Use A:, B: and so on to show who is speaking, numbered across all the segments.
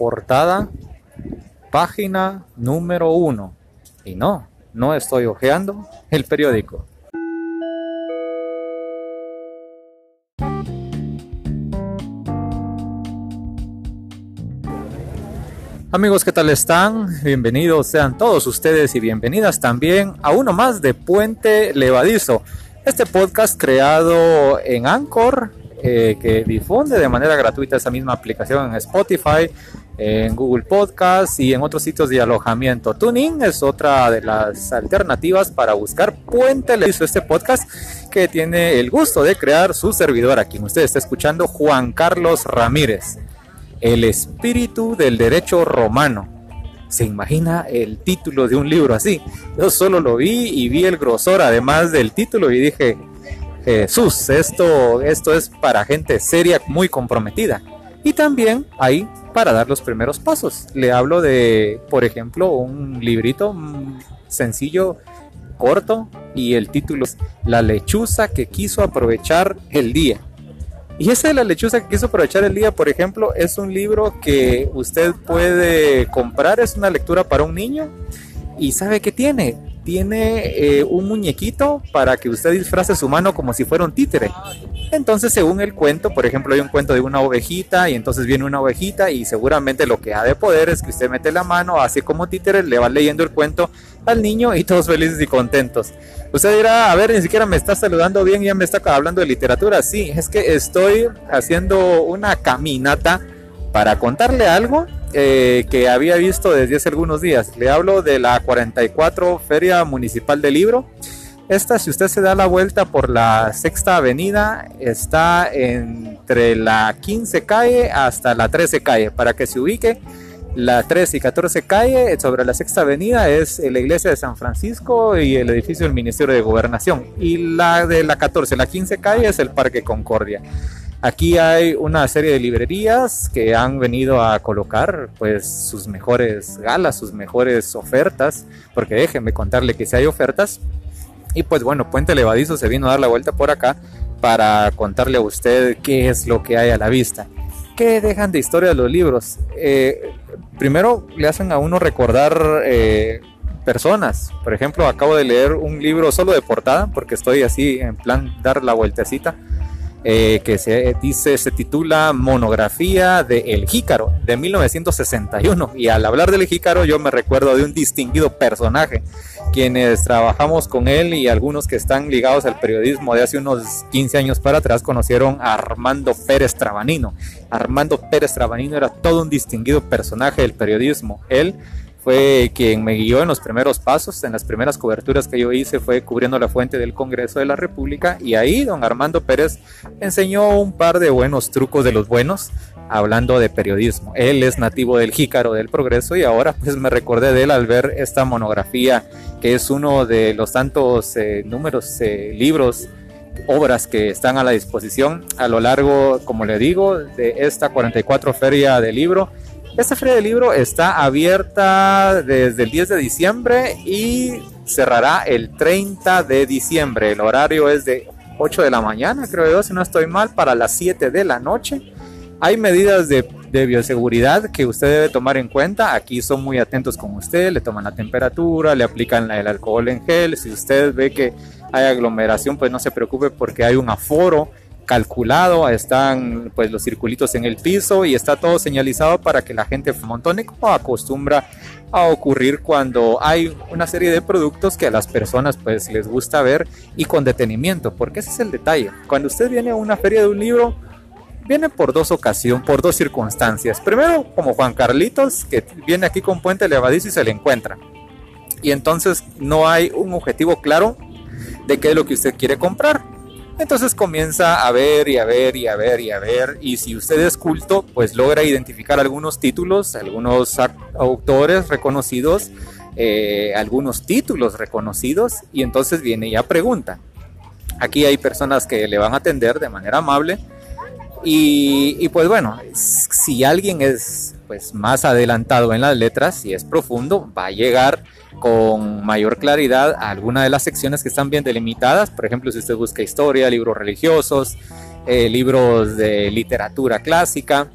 A: portada, página número uno. Y no, no estoy hojeando el periódico. Amigos, ¿qué tal están? Bienvenidos sean todos ustedes y bienvenidas también a uno más de Puente Levadizo. Este podcast creado en Anchor, eh, que difunde de manera gratuita esa misma aplicación en Spotify, en Google Podcast y en otros sitios de alojamiento. Tuning es otra de las alternativas para buscar Puente Levadizo, este podcast que tiene el gusto de crear su servidor, a quien usted está escuchando, Juan Carlos Ramírez. El espíritu del derecho romano. ¿Se imagina el título de un libro así? Yo solo lo vi y vi el grosor además del título y dije, Jesús, esto, esto es para gente seria, muy comprometida. Y también ahí para dar los primeros pasos. Le hablo de, por ejemplo, un librito sencillo, corto, y el título es La lechuza que quiso aprovechar el día. Y esa de la lechuza que quiso aprovechar el día, por ejemplo, es un libro que usted puede comprar, es una lectura para un niño. ¿Y sabe qué tiene? Tiene eh, un muñequito para que usted disfrace su mano como si fuera un títere. Entonces, según el cuento, por ejemplo, hay un cuento de una ovejita y entonces viene una ovejita y seguramente lo que ha de poder es que usted mete la mano, hace como títere, le va leyendo el cuento al niño y todos felices y contentos. Usted dirá, a ver, ni siquiera me está saludando bien, ya me está hablando de literatura. Sí, es que estoy haciendo una caminata para contarle algo eh, que había visto desde hace algunos días. Le hablo de la 44 Feria Municipal del Libro. Esta, si usted se da la vuelta por la Sexta Avenida, está entre la 15 calle hasta la 13 calle, para que se ubique la 13 y 14 calle sobre la Sexta Avenida es la iglesia de San Francisco y el edificio del Ministerio de Gobernación. Y la de la 14, la 15 calle es el Parque Concordia. Aquí hay una serie de librerías que han venido a colocar pues sus mejores galas, sus mejores ofertas, porque déjenme contarle que si hay ofertas. Y pues bueno, Puente Levadizo se vino a dar la vuelta por acá para contarle a usted qué es lo que hay a la vista. ¿Qué dejan de historia los libros? Eh, primero le hacen a uno recordar eh, personas. Por ejemplo, acabo de leer un libro solo de portada, porque estoy así en plan dar la vueltecita, eh, que se dice, se titula Monografía de El Jícaro, de 1961. Y al hablar del Jícaro, yo me recuerdo de un distinguido personaje, quienes trabajamos con él y algunos que están ligados al periodismo de hace unos 15 años para atrás conocieron a Armando Pérez Trabanino. Armando Pérez Trabanino era todo un distinguido personaje del periodismo. Él fue quien me guió en los primeros pasos, en las primeras coberturas que yo hice fue cubriendo la fuente del Congreso de la República y ahí don Armando Pérez enseñó un par de buenos trucos de los buenos hablando de periodismo. Él es nativo del Jícaro del Progreso y ahora pues me recordé de él al ver esta monografía que es uno de los tantos eh, números, eh, libros, obras que están a la disposición a lo largo, como le digo, de esta 44 feria de libro esta feria del libro está abierta desde el 10 de diciembre y cerrará el 30 de diciembre. El horario es de 8 de la mañana, creo yo, si no estoy mal, para las 7 de la noche. Hay medidas de, bioseguridad que usted debe tomar en cuenta. Aquí son muy atentos con usted, le toman la temperatura, le aplican el alcohol en gel. Si usted ve que hay aglomeración, pues no se preocupe porque hay un aforo calculado, están pues los circulitos en el piso y está todo señalizado para que la gente montone como acostumbra a ocurrir cuando hay una serie de productos que a las personas pues les gusta ver y con detenimiento, porque ese es el detalle. Cuando usted viene a una feria de un libro, viene por dos ocasiones, por dos circunstancias. Primero, como Juan Carlitos, que viene aquí con Puente Levadizo y se le encuentra. Y entonces no hay un objetivo claro de qué es lo que usted quiere comprar. Entonces comienza a ver y a ver y a ver y a ver. Y si usted es culto, pues logra identificar algunos títulos, algunos autores reconocidos, eh, algunos títulos reconocidos. Y entonces viene ya pregunta. Aquí hay personas que le van a atender de manera amable. Y pues bueno, si alguien es pues más adelantado en las letras, si es profundo, va a llegar con mayor claridad a alguna de las secciones que están bien delimitadas. Por ejemplo, si usted busca historia, libros religiosos, eh, libros de literatura clásica,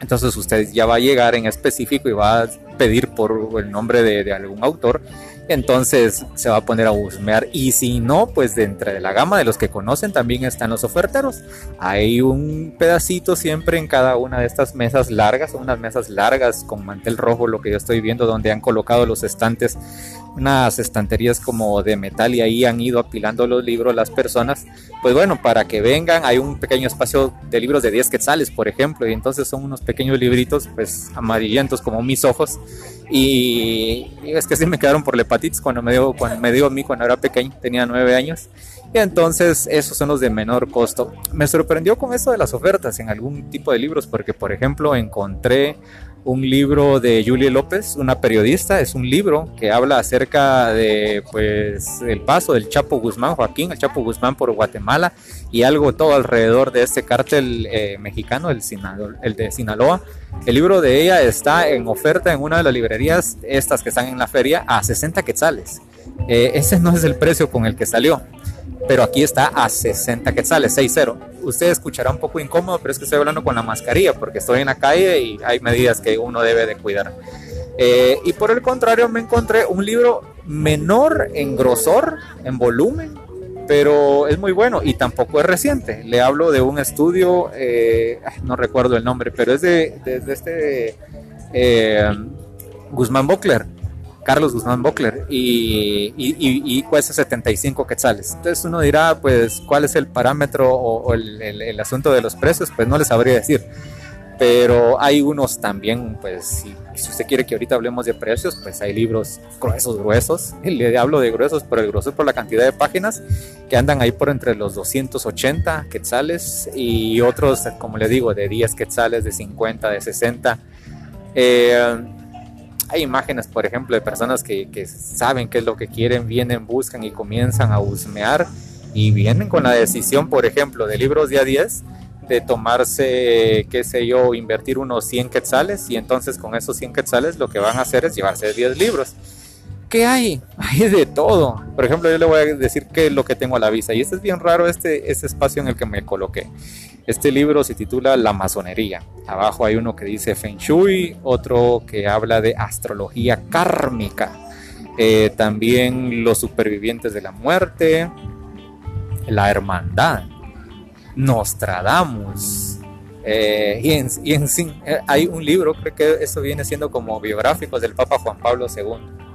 A: Entonces usted ya va a llegar en específico y va a pedir por el nombre de algún autor entonces se va a poner a husmear. Y si no, pues de entre la gama de los que conocen también están los oferteros. Hay un pedacito siempre en cada una de estas mesas largas, unas mesas largas con mantel rojo, lo que yo estoy viendo, donde han colocado los estantes, unas estanterías como de metal y ahí han ido apilando los libros las personas. Pues bueno, para que vengan, hay un pequeño espacio de libros de 10 quetzales, por ejemplo, y entonces son unos pequeños libritos, pues amarillentos como mis ojos. Y, es que sí me quedaron por la cuando me dio, cuando me dio a mí cuando era pequeño, tenía nueve años. Y entonces esos son los de menor costo. Me sorprendió con eso de las ofertas en algún tipo de libros, porque por ejemplo encontré un libro de Julia López, una periodista, es un libro que habla acerca de pues el paso del Chapo Guzmán, Joaquín, el Chapo Guzmán por Guatemala y algo todo alrededor de este cártel eh, mexicano, el, el de Sinaloa. El libro de ella está en oferta en una de las librerías, estas que están en la feria, a 60 quetzales. Eh, ese no es el precio con el que salió pero aquí está a 60 quetzales, 6-0. Usted escuchará un poco incómodo, pero es que estoy hablando con la mascarilla porque estoy en la calle y hay medidas que uno debe de cuidar. Eh, y por el contrario, me encontré un libro menor en grosor, en volumen, pero es muy bueno y tampoco es reciente. Le hablo de un estudio, eh, no recuerdo el nombre, pero es de, este eh, Guzmán Bockler Carlos Guzmán Bockler y, cuesta 75 quetzales. Entonces uno dirá, pues, ¿cuál es el parámetro o, el, asunto de los precios? Pues no les sabría decir. Pero hay unos también, pues, si, usted quiere que ahorita hablemos de precios, pues hay libros gruesos, gruesos. Le hablo de gruesos, pero el grueso por la cantidad de páginas que andan ahí por entre los 280 quetzales y otros, como le digo, de 10 quetzales, de 50, de 60. Eh, hay imágenes, por ejemplo, de personas que, saben qué es lo que quieren, vienen, buscan y comienzan a husmear y vienen con la decisión, por ejemplo, de libros día 10 de tomarse, qué sé yo, invertir unos 100 quetzales y entonces con esos 100 quetzales lo que van a hacer es llevarse 10 libros. ¿Qué hay? Hay de todo. Por ejemplo, yo le voy a decir qué es lo que tengo a la vista. Y este es bien raro, este, este espacio en el que me coloqué. Este libro se titula La masonería. Abajo hay uno que dice Feng Shui, otro que habla de astrología kármica. Eh, también los supervivientes de la muerte, la hermandad, Nostradamus. Eh, y, en, y eh, hay un libro, creo que eso viene siendo como biográficos del Papa Juan Pablo II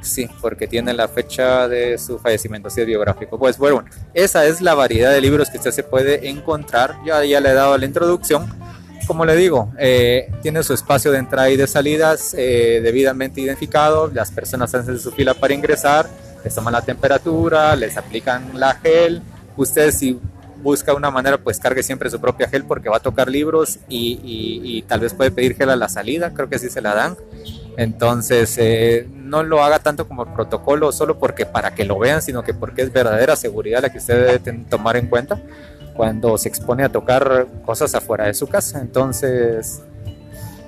A: Sí, porque tiene la fecha de su fallecimiento, así es biográfico. Pues bueno, esa es la variedad de libros que usted se puede encontrar. Ya, ya le he dado la introducción. Como le digo, eh, tiene su espacio de entrada y de salidas eh, debidamente identificado. Las personas hacen su fila para ingresar, les toman la temperatura, les aplican la gel. Usted si busca una manera, pues cargue siempre su propia gel porque va a tocar libros y, y tal vez puede pedir gel a la salida, creo que sí se la dan. Entonces, eh, no lo haga tanto como protocolo solo porque para que lo vean, sino que porque es verdadera seguridad la que usted debe tomar en cuenta cuando se expone a tocar cosas afuera de su casa. Entonces,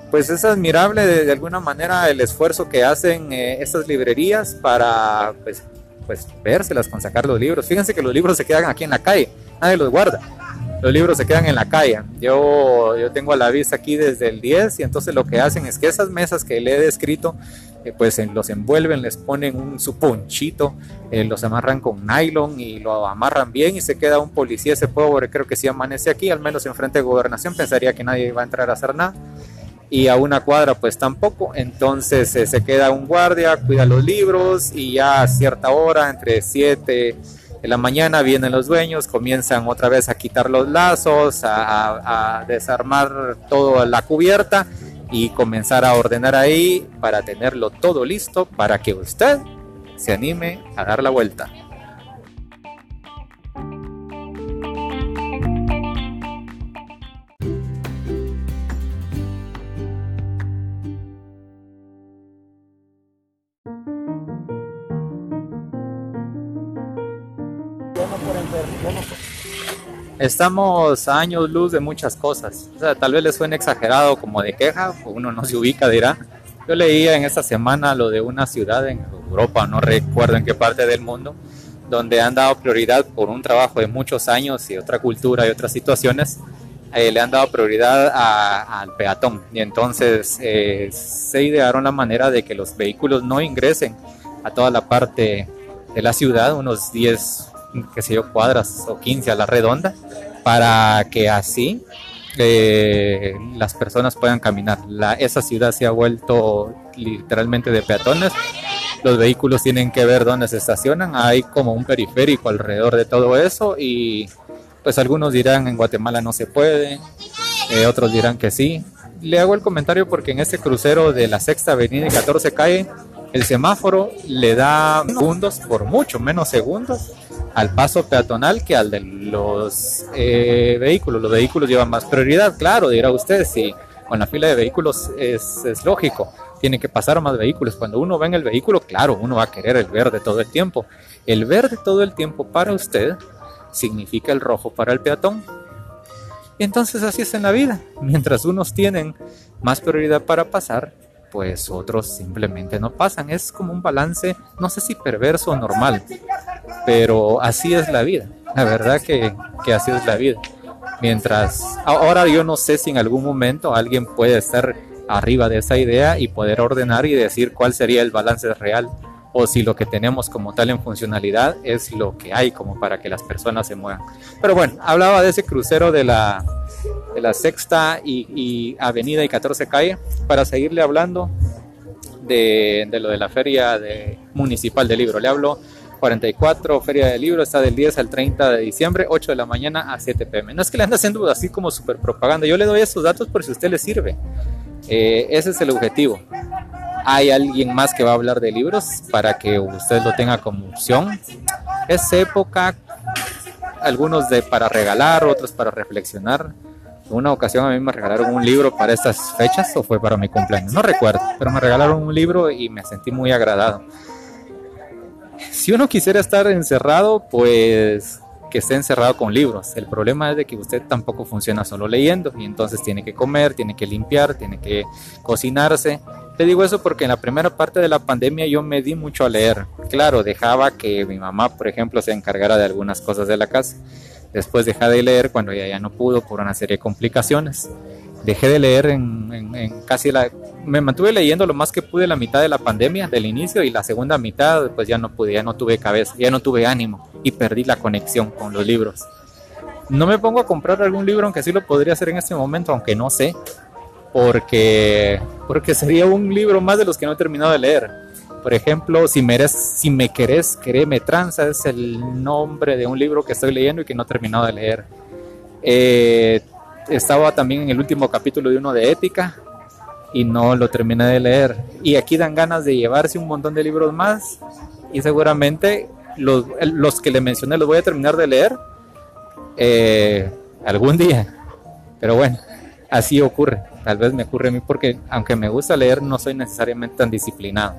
A: pues es admirable de, alguna manera el esfuerzo que hacen eh, estas librerías para pues, pues vérselas con sacar los libros. Fíjense que los libros se quedan aquí en la calle, nadie los guarda los libros se quedan en la calle. Yo, yo tengo a la vista aquí desde el 10 y entonces lo que hacen es que esas mesas que le he descrito, eh, pues los envuelven, les ponen un su ponchito, eh, los amarran con nylon y lo amarran bien y se queda un policía, ese pobre creo que si amanece aquí, al menos en frente de gobernación, pensaría que nadie va a entrar a hacer nada. Y a una cuadra pues tampoco, entonces eh, se queda un guardia, cuida los libros y ya a cierta hora, entre 7 en la mañana vienen los dueños, comienzan otra vez a quitar los lazos, a, desarmar toda la cubierta y comenzar a ordenar ahí para tenerlo todo listo para que usted se anime a dar la vuelta. Estamos a años luz de muchas cosas. O sea, tal vez les suene exagerado como de queja, uno no se ubica, dirá. Yo leía en esta semana lo de una ciudad en Europa, no recuerdo en qué parte del mundo, donde han dado prioridad por un trabajo de muchos años y otra cultura y otras situaciones, eh, le han dado prioridad al peatón y entonces eh, se idearon la manera de que los vehículos no ingresen a toda la parte de la ciudad, unos 10, qué sé yo, cuadras o 15 a la redonda, para que así eh, las personas puedan caminar. La, esa ciudad se ha vuelto literalmente de peatones. Los vehículos tienen que ver dónde se estacionan. Hay como un periférico alrededor de todo eso y pues algunos dirán en Guatemala no se puede, eh, otros dirán que sí. Le hago el comentario porque en este crucero de la Sexta Avenida y 14 Calle, el semáforo le da segundos, por mucho menos segundos, al paso peatonal que al de los eh, vehículos. Los vehículos llevan más prioridad, claro, dirá usted, si con la fila de vehículos es, es lógico, tiene que pasar más vehículos. Cuando uno ve en el vehículo, claro, uno va a querer el verde todo el tiempo. El verde todo el tiempo para usted significa el rojo para el peatón. Y entonces así es en la vida. Mientras unos tienen más prioridad para pasar, pues otros simplemente no pasan. Es como un balance, no sé si perverso o normal, pero así es la vida. La verdad que, que así es la vida. Mientras, ahora yo no sé si en algún momento alguien puede estar arriba de esa idea y poder ordenar y decir cuál sería el balance real o si lo que tenemos como tal en funcionalidad es lo que hay como para que las personas se muevan. Pero bueno, hablaba de ese crucero de la, de la Sexta y, Avenida y 14 Calle para seguirle hablando de, de lo de la feria de, municipal del libro. Le hablo 44, Feria del Libro, está del 10 al 30 de diciembre, 8 de la mañana a 7 pm. No es que le ande haciendo así como super propaganda, yo le doy estos datos por si usted le sirve. Eh, ese es el objetivo hay alguien más que va a hablar de libros para que usted lo tenga como opción. Es época, algunos de para regalar, otros para reflexionar. En una ocasión a mí me regalaron un libro para estas fechas o fue para mi cumpleaños, no recuerdo, pero me regalaron un libro y me sentí muy agradado. Si uno quisiera estar encerrado, pues que esté encerrado con libros. El problema es de que usted tampoco funciona solo leyendo y entonces tiene que comer, tiene que limpiar, tiene que cocinarse. Te digo eso porque en la primera parte de la pandemia yo me di mucho a leer. Claro, dejaba que mi mamá, por ejemplo, se encargara de algunas cosas de la casa. Después dejé de leer cuando ya no pudo por una serie de complicaciones. Dejé de leer en, en casi la, me mantuve leyendo lo más que pude la mitad de la pandemia, del inicio, y la segunda mitad, pues ya no pude, ya no tuve cabeza, ya no tuve ánimo y perdí la conexión con los libros. No me pongo a comprar algún libro, aunque sí lo podría hacer en este momento, aunque no sé, porque, porque sería un libro más de los que no he terminado de leer. Por ejemplo, si me, eres, si me querés, quereme tranza, es el nombre de un libro que estoy leyendo y que no he terminado de leer. Eh, estaba también en el último capítulo de uno de ética, y no lo terminé de leer. Y aquí dan ganas de llevarse un montón de libros más y seguramente los, los que le mencioné los voy a terminar de leer eh, algún día. Pero bueno, así ocurre. Tal vez me ocurre a mí porque aunque me gusta leer no soy necesariamente tan disciplinado.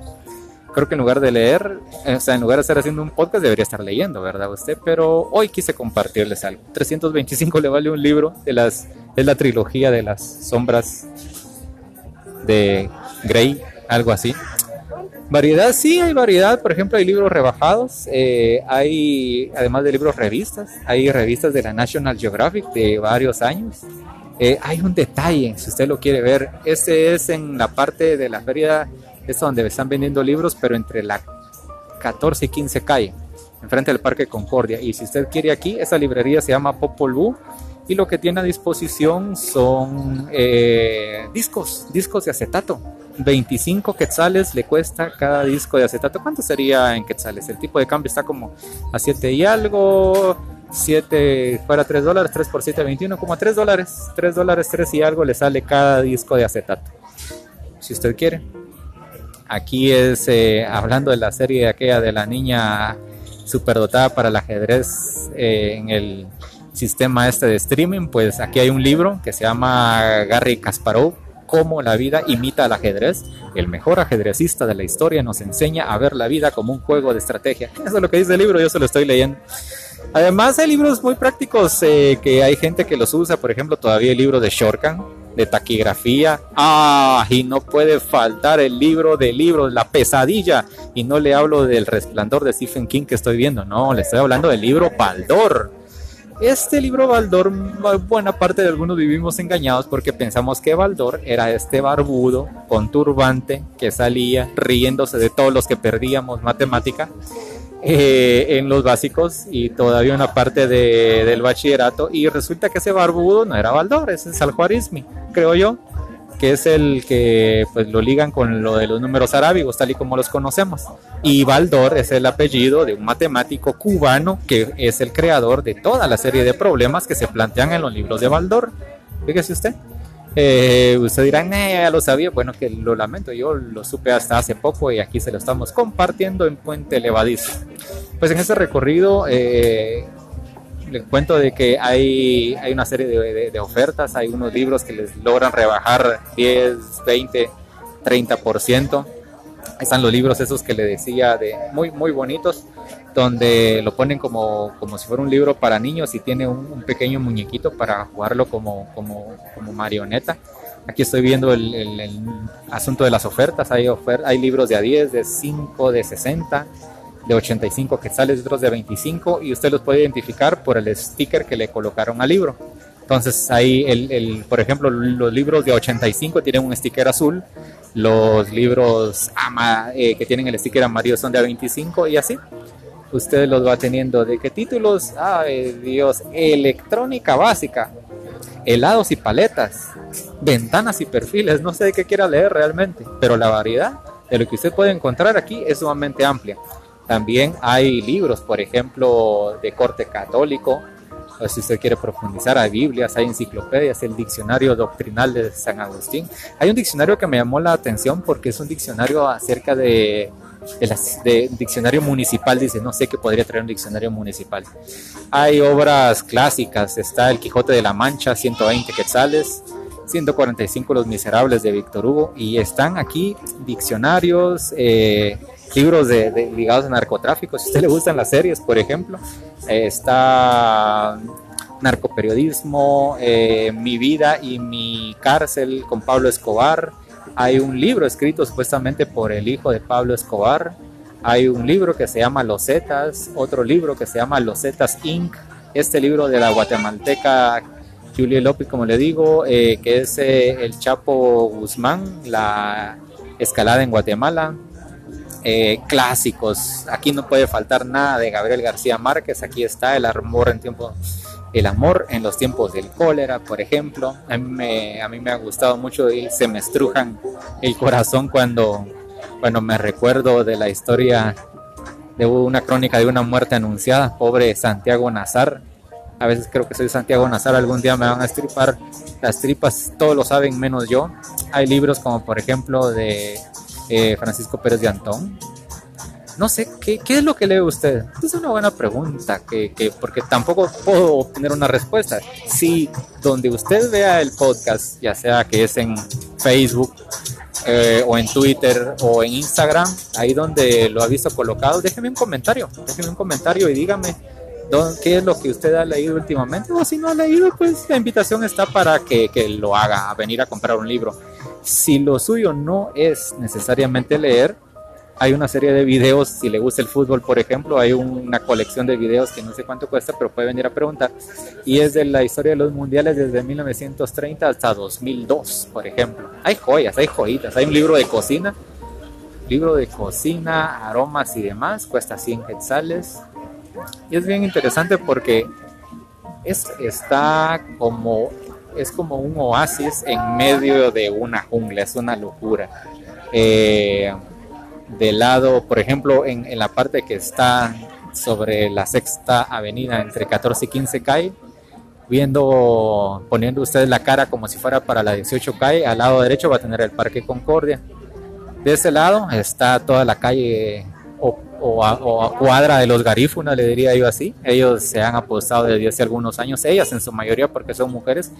A: Creo que en lugar de leer, o sea, en lugar de estar haciendo un podcast debería estar leyendo, ¿verdad usted? Pero hoy quise compartirles algo. 325 le vale un libro de las es la trilogía de las sombras de Grey, algo así. Variedad, sí, hay variedad. Por ejemplo, hay libros rebajados. Eh, hay, además de libros revistas, hay revistas de la National Geographic de varios años. Eh, hay un detalle, si usted lo quiere ver. Este es en la parte de la feria, es donde están vendiendo libros, pero entre la 14 y 15 calle, enfrente del Parque Concordia. Y si usted quiere aquí, esa librería se llama Popol Vuh y lo que tiene a disposición son eh, discos, discos de acetato. 25 quetzales le cuesta cada disco de acetato. ¿Cuánto sería en quetzales? El tipo de cambio está como a 7 y algo. 7 fuera 3 dólares, 3 por 7, 21, como a 3 dólares. 3 dólares, 3 y algo le sale cada disco de acetato. Si usted quiere. Aquí es eh, hablando de la serie aquella de la niña superdotada para el ajedrez eh, en el sistema este de streaming, pues aquí hay un libro que se llama Gary Kasparov, cómo la vida imita al ajedrez. El mejor ajedrecista de la historia nos enseña a ver la vida como un juego de estrategia. Eso es lo que dice el libro, yo se lo estoy leyendo. Además hay libros muy prácticos eh, que hay gente que los usa, por ejemplo todavía el libro de Shorkan, de taquigrafía. Ah, y no puede faltar el libro de libros, La pesadilla. Y no le hablo del resplandor de Stephen King que estoy viendo, no, le estoy hablando del libro Baldor Este libro Baldor, buena parte de algunos vivimos engañados porque pensamos que Baldor era este barbudo con turbante que salía riéndose de todos los que perdíamos matemática eh, en los básicos y todavía una parte de, del bachillerato y resulta que ese barbudo no era Baldor, es Al-Juarizmi, creo yo que es el que pues lo ligan con lo de los números arábigos, tal y como los conocemos. Y Baldor es el apellido de un matemático cubano que es el creador de toda la serie de problemas que se plantean en los libros de Baldor. Fíjese usted. Eh, usted dirá, ya lo sabía. Bueno, que lo lamento, yo lo supe hasta hace poco y aquí se lo estamos compartiendo en Puente Levadizo. Pues en ese recorrido eh, les cuento de que hay, hay una serie de, ofertas, hay unos libros que les logran rebajar 10, 20, 30%. Están los libros esos que le decía de muy muy bonitos, donde lo ponen como, como si fuera un libro para niños y tiene un, pequeño muñequito para jugarlo como, como, como marioneta. Aquí estoy viendo el, el, asunto de las ofertas. Hay, hay libros de a 10, de 5, de 60 de 85 quetzales, otros de 25 y usted los puede identificar por el sticker que le colocaron al libro. Entonces ahí, el, el, por ejemplo, los libros de 85 tienen un sticker azul, los libros ama, eh, que tienen el sticker amarillo son de 25 y así. Usted los va teniendo. ¿De qué títulos? Ay Dios, electrónica básica, helados y paletas, ventanas y perfiles. No sé de qué quiera leer realmente, pero la variedad de lo que usted puede encontrar aquí es sumamente amplia. También hay libros, por ejemplo, de corte católico, si usted quiere profundizar, hay Biblias, hay enciclopedias, el diccionario doctrinal de San Agustín. Hay un diccionario que me llamó la atención porque es un diccionario acerca de, de, diccionario municipal, dice, no sé qué podría traer un diccionario municipal. Hay obras clásicas, está El Quijote de la Mancha, 120 quetzales, 145 Los Miserables de Víctor Hugo, y están aquí diccionarios, eh, libros de, ligados a narcotráfico. Si a usted le gustan las series, por ejemplo, está Narcoperiodismo, eh, Mi vida y mi cárcel con Pablo Escobar. Hay un libro escrito supuestamente por el hijo de Pablo Escobar. Hay un libro que se llama Los Zetas, otro libro que se llama Los Zetas Inc. Este libro de la guatemalteca Julia López, como le digo, eh, que es eh, El Chapo Guzmán, la escalada en Guatemala. Eh, clásicos. Aquí no puede faltar nada de Gabriel García Márquez. Aquí está el amor en tiempo, el amor en los tiempos del cólera, por ejemplo. A mí me, ha gustado mucho y se me estrujan el corazón cuando, cuando me recuerdo de la historia de una crónica de una muerte anunciada. Pobre Santiago Nazar. A veces creo que soy Santiago Nazar, algún día me van a estripar las tripas, todos lo saben menos yo. Hay libros como por ejemplo de eh, Francisco Pérez de Antón. No sé, ¿qué, ¿qué, es lo que lee usted? Es una buena pregunta, que, que, porque tampoco puedo obtener una respuesta. Si donde usted vea el podcast, ya sea que es en Facebook eh, o en Twitter o en Instagram, ahí donde lo ha visto colocado, déjeme un comentario, déjeme un comentario y dígame qué es lo que usted ha leído últimamente o si no ha leído, pues la invitación está para que, que lo haga, a venir a comprar un libro. Si lo suyo no es necesariamente leer, hay una serie de videos, si le gusta el fútbol, por ejemplo, hay una colección de videos que no sé cuánto cuesta, pero puede venir a preguntar. Y es de la historia de los mundiales desde 1930 hasta 2002, por ejemplo. Hay joyas, hay joyitas, hay un libro de cocina, libro de cocina, aromas y demás, cuesta 100 quetzales. Y es bien interesante porque es, está como es como un oasis en medio de una jungla, es una locura. Eh, del lado, por ejemplo, en, en, la parte que está sobre la sexta avenida entre 14 y 15 calle, viendo, poniendo ustedes la cara como si fuera para la 18 calle, al lado derecho va a tener el Parque Concordia. De ese lado está toda la calle o, a, cuadra de los garífunas, le diría yo así. Ellos se han apostado desde hace algunos años, ellas en su mayoría porque son mujeres,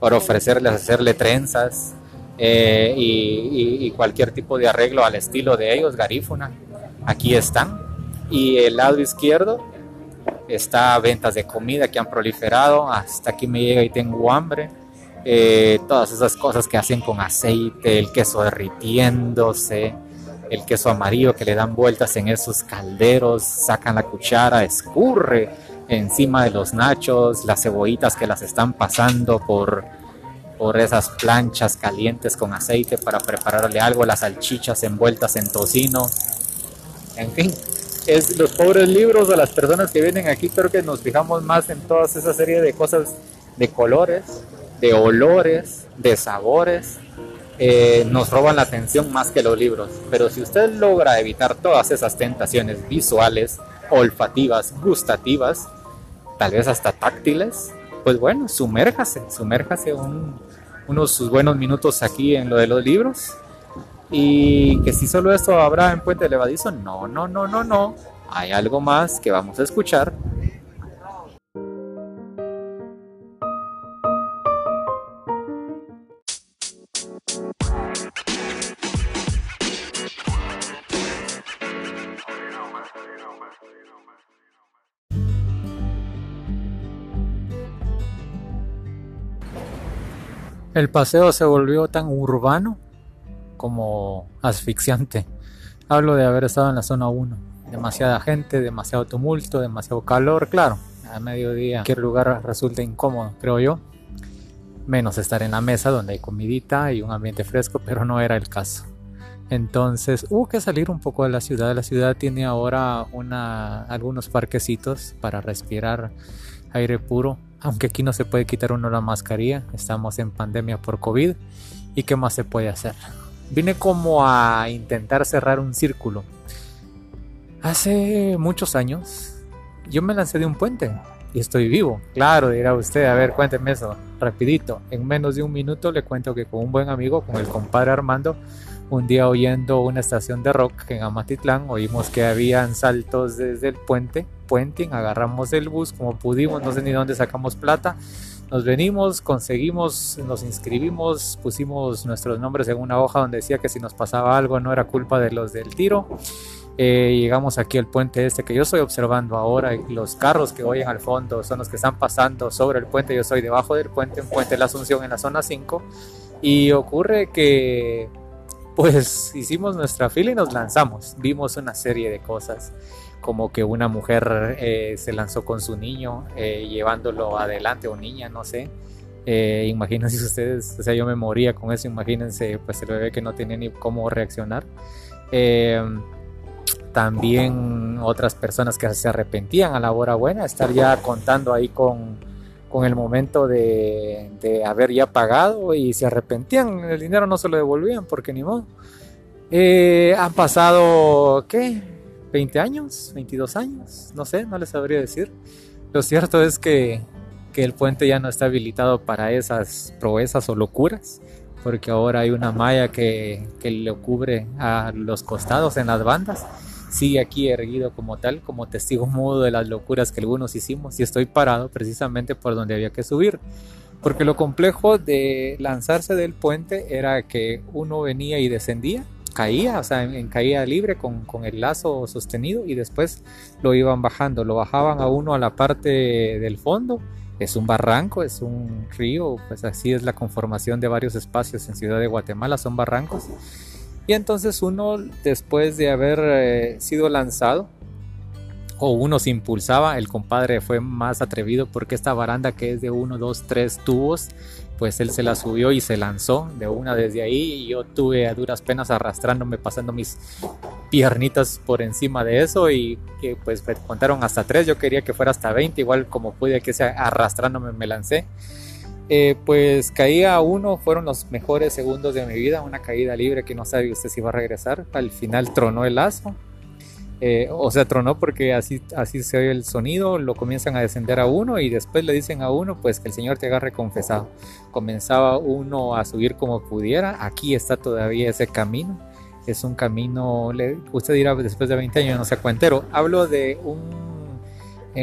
A: para ofrecerles hacerle trenzas eh, y, cualquier tipo de arreglo al estilo de ellos, garífuna. Aquí están. Y el lado izquierdo está ventas de comida que han proliferado. Hasta aquí me llega y tengo hambre. Eh, todas esas cosas que hacen con aceite, el queso derritiéndose el queso amarillo que le dan vueltas en esos calderos, sacan la cuchara, escurre encima de los nachos, las cebollitas que las están pasando por, por esas planchas calientes con aceite para prepararle algo, las salchichas envueltas en tocino. En fin, es los pobres libros o las personas que vienen aquí creo que nos fijamos más en toda esa serie de cosas de colores, de olores, de sabores. Eh, nos roban la atención más que los libros. Pero si usted logra evitar todas esas tentaciones visuales, olfativas, gustativas, tal vez hasta táctiles, pues bueno, sumérjase, sumérjase unos sus buenos minutos aquí en lo de los libros. Y que si solo esto habrá en Puente Levadizo, no, no, no, no, no. Hay algo más que vamos a escuchar El paseo se volvió tan urbano como asfixiante. Hablo de haber estado en la zona 1. Demasiada gente, demasiado tumulto, demasiado calor, claro. A mediodía cualquier lugar resulta incómodo, creo yo. Menos estar en la mesa donde hay comidita y un ambiente fresco, pero no era el caso. Entonces hubo que salir un poco de la ciudad. La ciudad tiene ahora una, algunos parquecitos para respirar aire puro aunque aquí no se puede quitar uno la mascarilla, estamos en pandemia por COVID y qué más se puede hacer. Vine como a intentar cerrar un círculo. Hace muchos años yo me lancé de un puente y estoy vivo. Claro, dirá usted, a ver, cuénteme eso, rapidito. En menos de un minuto le cuento que con un buen amigo, con el compadre Armando, un día oyendo una estación de rock en Amatitlán, oímos que habían saltos desde el puente puenting, agarramos el bus como pudimos, no sé ni dónde sacamos plata. Nos venimos, conseguimos, nos inscribimos, pusimos nuestros nombres en una hoja donde decía que si nos pasaba algo no era culpa de los del tiro. Eh, llegamos aquí al puente este que yo estoy observando ahora los carros que oyen al fondo son los que están pasando sobre el puente. Yo estoy debajo del puente, un puente de la Asunción en la zona 5. Y ocurre que pues hicimos nuestra fila y nos lanzamos. Vimos una serie de cosas como que una mujer eh, se lanzó con su niño eh, llevándolo adelante o niña, no sé. Eh, imagínense ustedes, o sea, yo me moría con eso, imagínense pues el bebé que no tenía ni cómo reaccionar. también otras personas que se arrepentían a la hora buena, estar ya contando ahí con, con el momento de, de, haber ya pagado y se arrepentían, el dinero no se lo devolvían porque ni modo. han pasado, ¿qué? 20 años, 22 años, no sé, no les sabría decir. Lo cierto es que, que el puente ya no está habilitado para esas proezas o locuras, porque ahora hay una malla que, que lo cubre a los costados en las bandas. Sigue aquí erguido como tal, como testigo mudo de las locuras que algunos hicimos y estoy parado precisamente por donde había que subir. Porque lo complejo de lanzarse del puente era que uno venía y descendía caía, o sea, en, caída libre con, el lazo sostenido y después lo iban bajando, lo bajaban a uno a la parte del fondo. Es un barranco, es un río, pues así es la conformación de varios espacios en Ciudad de Guatemala, son barrancos. Y entonces uno, después de haber eh, sido lanzado, o uno se impulsaba, el compadre fue más atrevido porque esta baranda que es de uno, dos, tres tubos, pues él se la subió y se lanzó de una desde ahí y yo tuve a duras penas arrastrándome, pasando mis piernitas por encima de eso y que pues me contaron hasta tres, yo quería que fuera hasta 20, igual como pude que sea arrastrándome me lancé. Eh, pues caía uno, fueron los mejores segundos de mi vida, una caída libre que no sabía usted si iba a regresar, al final tronó el lazo, eh, o sea, tronó porque así, así se oye el sonido, lo comienzan a descender a uno y después le dicen a uno pues que el Señor te agarre confesado. Comenzaba uno a subir como pudiera, aquí está todavía ese camino, es un camino, usted dirá después de 20 años no sé cuentero, hablo de un,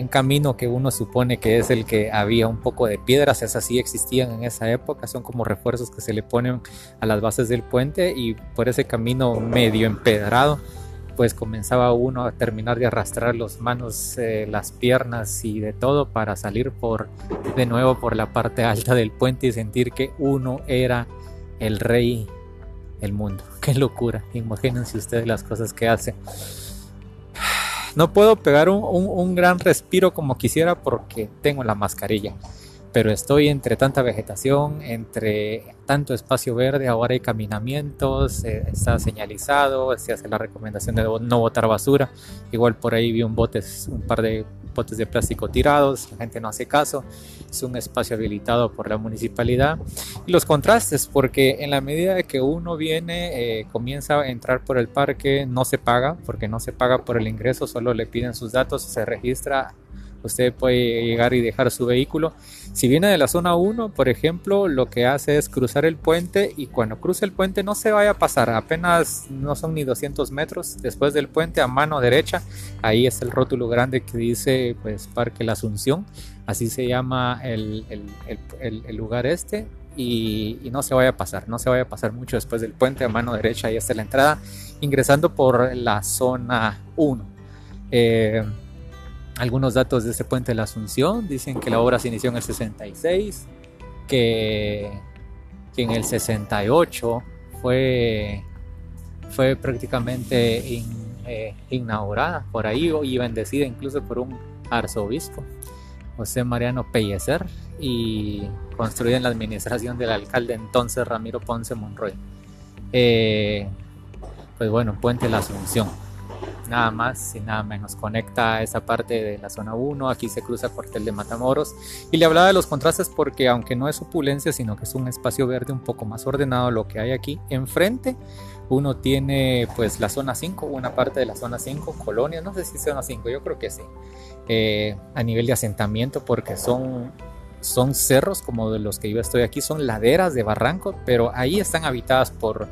A: camino que uno supone que es el que había un poco de piedras, esas sí existían en esa época, son como refuerzos que se le ponen a las bases del puente y por ese camino medio empedrado pues comenzaba uno a terminar de arrastrar las manos, eh, las piernas y de todo para salir por de nuevo por la parte alta del puente y sentir que uno era el rey del mundo. Qué locura, imagínense ustedes las cosas que hace. No puedo pegar un, un gran respiro como quisiera porque tengo la mascarilla pero estoy entre tanta vegetación, entre tanto espacio verde, ahora hay caminamientos, eh, está señalizado, se hace la recomendación de no botar basura, igual por ahí vi un botes, un par de botes de plástico tirados, la gente no hace caso, es un espacio habilitado por la municipalidad. Y los contrastes, porque en la medida de que uno viene, eh, comienza a entrar por el parque, no se paga, porque no se paga por el ingreso, solo le piden sus datos, se registra usted puede llegar y dejar su vehículo. Si viene de la zona 1, por ejemplo, lo que hace es cruzar el puente y cuando cruce el puente no se vaya a pasar, apenas no son ni 200 metros después del puente a mano derecha, ahí es el rótulo grande que dice pues Parque La Asunción, así se llama el, lugar este. Y, no se vaya a pasar, no se vaya a pasar mucho después del puente a mano derecha, ahí está la entrada, ingresando por la zona 1 algunos datos de este puente de la Asunción. Dicen que la obra se inició en el 66, que, en el 68 fue, fue prácticamente eh, inaugurada por ahí y bendecida incluso por un arzobispo, José Mariano Pellecer, y construida en la administración del alcalde entonces Ramiro Ponce Monroy. Eh, pues bueno, Puente de la Asunción nada más y nada menos. Conecta esa parte de la zona 1, aquí se cruza Cuartel de Matamoros. Y le hablaba de los contrastes porque aunque no es opulencia, sino que es un espacio verde un poco más ordenado lo que hay aquí enfrente. Uno tiene pues la zona 5, una parte de la zona 5, colonia, no sé si es zona 5, yo creo que sí. Eh, a nivel de asentamiento porque son son cerros como de los que yo estoy aquí, son laderas de barranco, pero ahí están habitadas por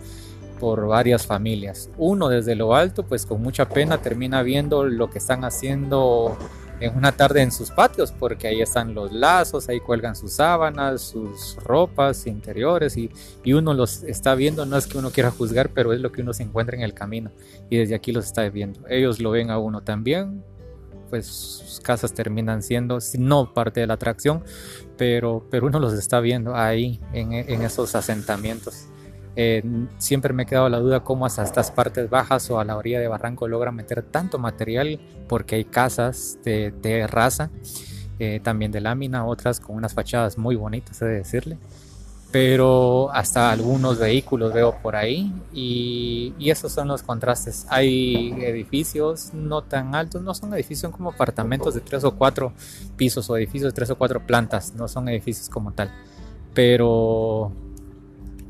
A: por varias familias. Uno desde lo alto, pues con mucha pena termina viendo lo que están haciendo en una tarde en sus patios, porque ahí están los lazos, ahí cuelgan sus sábanas, sus ropas interiores y, y, uno los está viendo, no es que uno quiera juzgar, pero es lo que uno se encuentra en el camino y desde aquí los está viendo. Ellos lo ven a uno también, pues sus casas terminan siendo no parte de la atracción, pero, pero uno los está viendo ahí en, en esos asentamientos. Eh, siempre me he quedado la duda cómo hasta estas partes bajas o a la orilla de barranco logran meter tanto material porque hay casas de, de raza, eh, también de lámina, otras con unas fachadas muy bonitas, he de decirle. Pero hasta algunos vehículos veo por ahí y, y esos son los contrastes. Hay edificios no tan altos, no son edificios como apartamentos de tres o cuatro pisos o edificios de tres o cuatro plantas, no son edificios como tal. Pero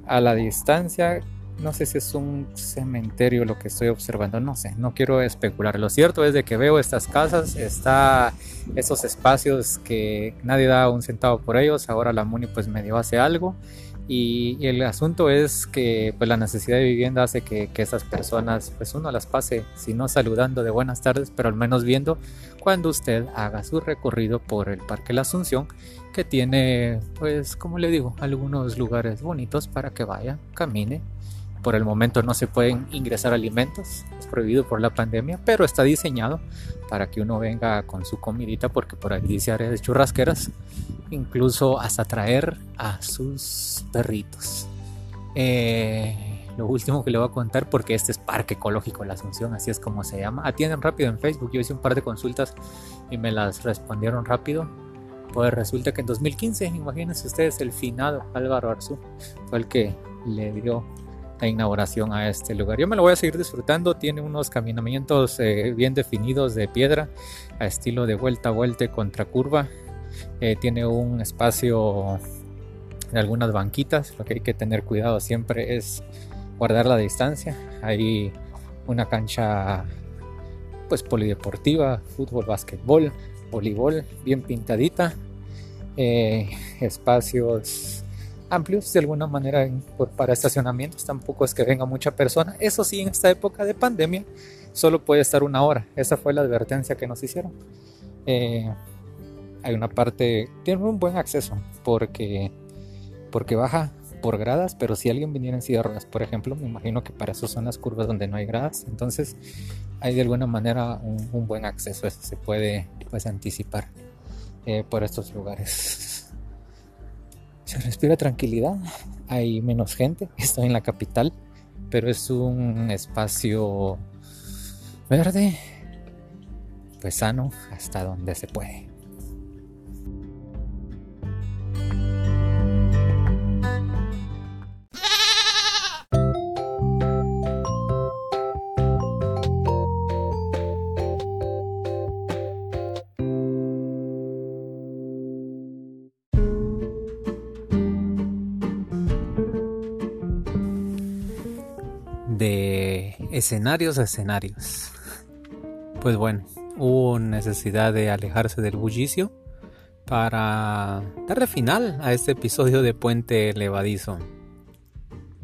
A: a la distancia, no sé si es un cementerio lo que estoy observando, no sé, no quiero especular. Lo cierto es de que veo estas casas, está esos espacios que nadie da un centavo por ellos, ahora la MUNI pues medio hace algo y, el asunto es que pues, la necesidad de vivienda hace que, que esas personas, pues uno las pase, si no saludando de buenas tardes, pero al menos viendo cuando usted haga su recorrido por el Parque La Asunción, que tiene, pues como le digo, algunos lugares bonitos para que vaya, camine. Por el momento no se pueden ingresar alimentos, es prohibido por la pandemia, pero está diseñado para que uno venga con su comidita, porque por ahí dice área de churrasqueras incluso hasta traer a sus perritos. Eh, lo último que le voy a contar, porque este es Parque Ecológico La Asunción, así es como se llama. Atienden rápido en Facebook, yo hice un par de consultas y me las respondieron rápido. Pues resulta que en 2015, imagínense ustedes, el finado Álvaro Arzú fue el que le dio la inauguración a este lugar. Yo me lo voy a seguir disfrutando, tiene unos caminamientos eh, bien definidos de piedra, a estilo de vuelta a vuelta contra curva, eh, tiene un espacio de algunas banquitas. Lo que hay que tener cuidado siempre es guardar la distancia. Hay una cancha pues polideportiva, fútbol, básquetbol, voleibol, bien pintadita. Eh, espacios amplios de alguna manera para estacionamientos. Tampoco es que venga mucha persona. Eso sí en esta época de pandemia solo puede estar una hora. Esa fue la advertencia que nos hicieron. Eh, hay una parte, tiene un buen acceso porque, porque baja por gradas, pero si alguien viniera en silla por ejemplo, me imagino que para eso son las curvas donde no hay gradas, entonces hay de alguna manera un, buen acceso, eso se puede pues anticipar eh, por estos lugares. Se respira tranquilidad, hay menos gente, estoy en la capital, pero es un espacio verde, pues sano hasta donde se puede. Escenarios a escenarios. Pues bueno, hubo necesidad de alejarse del bullicio para darle final a este episodio de Puente Levadizo.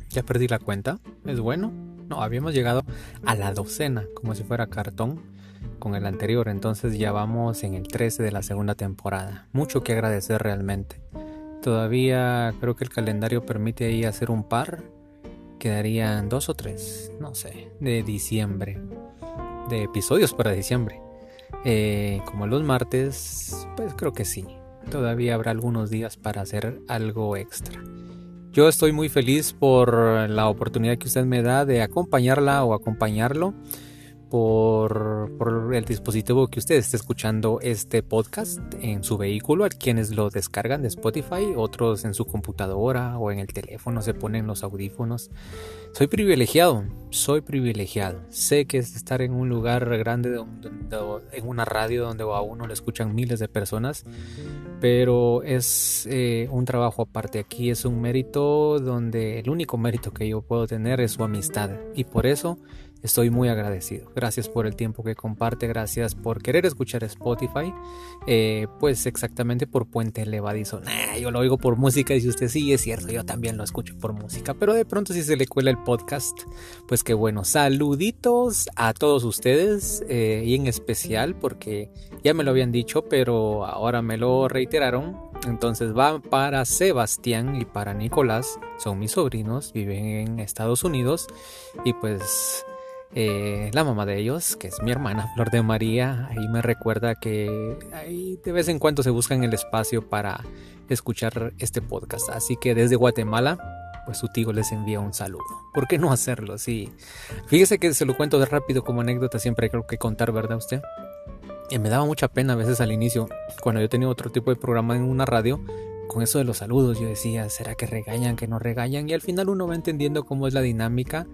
A: Ya perdí la cuenta, es bueno. No, habíamos llegado a la docena, como si fuera cartón, con el anterior, entonces ya vamos en el 13 de la segunda temporada. Mucho que agradecer realmente. Todavía creo que el calendario permite ahí hacer un par quedarían dos o tres, no sé, de diciembre, de episodios para diciembre. Eh, como los martes, pues creo que sí. Todavía habrá algunos días para hacer algo extra. Yo estoy muy feliz por la oportunidad que usted me da de acompañarla o acompañarlo por, el dispositivo que usted esté escuchando este podcast en su vehículo, a quienes lo descargan de Spotify, otros en su computadora o en el teléfono se ponen los audífonos. Soy privilegiado, soy privilegiado. Sé que es estar en un lugar grande, en una radio donde a uno le escuchan miles de personas, pero es eh, un trabajo aparte. Aquí es un mérito donde el único mérito que yo puedo tener es su amistad y por eso Estoy muy agradecido. Gracias por el tiempo que comparte, gracias por querer escuchar Spotify. Eh, pues exactamente por Puente Levadizo. yo lo oigo por música, dice usted, sí, es cierto, yo también lo escucho por música. Pero de pronto si se le cuela el podcast, pues qué bueno. Saluditos a todos ustedes eh, y en especial porque ya me lo habían dicho, pero ahora me lo reiteraron. Entonces va para Sebastián y para Nicolás, son mis sobrinos, viven en Estados Unidos y pues eh, la mamá de ellos, que es mi hermana Flor de María, ahí me recuerda que de vez en cuando se buscan el espacio para escuchar este podcast. Así que desde Guatemala, pues su tío les envía un saludo. ¿Por qué no hacerlo? Sí. Fíjese que se lo cuento de rápido como anécdota, siempre hay que contar, ¿verdad usted? Y me daba mucha pena a veces al inicio, cuando yo tenía otro tipo de programa en una radio, con eso de los saludos, yo decía, ¿será que regañan, que no regañan? Y al final uno va entendiendo cómo es la dinámica,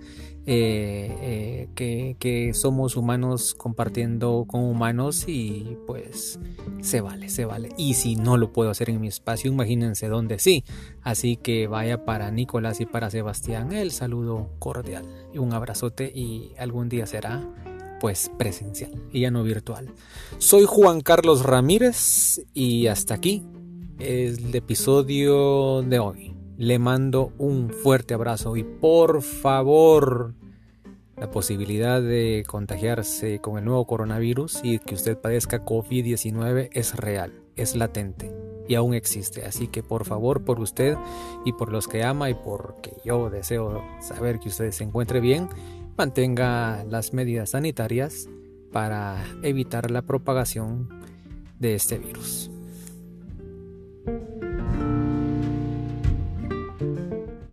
A: eh, eh, que, somos humanos compartiendo con humanos y pues se vale, se vale. Y si no lo puedo hacer en mi espacio, imagínense dónde sí. Así que vaya para Nicolás y para Sebastián el saludo cordial y un abrazote y algún día será pues presencial y ya no virtual. Soy Juan Carlos Ramírez y hasta aquí el episodio de hoy. Le mando un fuerte abrazo y por favor, la posibilidad de contagiarse con el nuevo coronavirus y que usted padezca COVID-19 es real, es latente y aún existe. Así que por favor, por usted y por los que ama y porque yo deseo saber que usted se encuentre bien, mantenga las medidas sanitarias para evitar la propagación de este virus.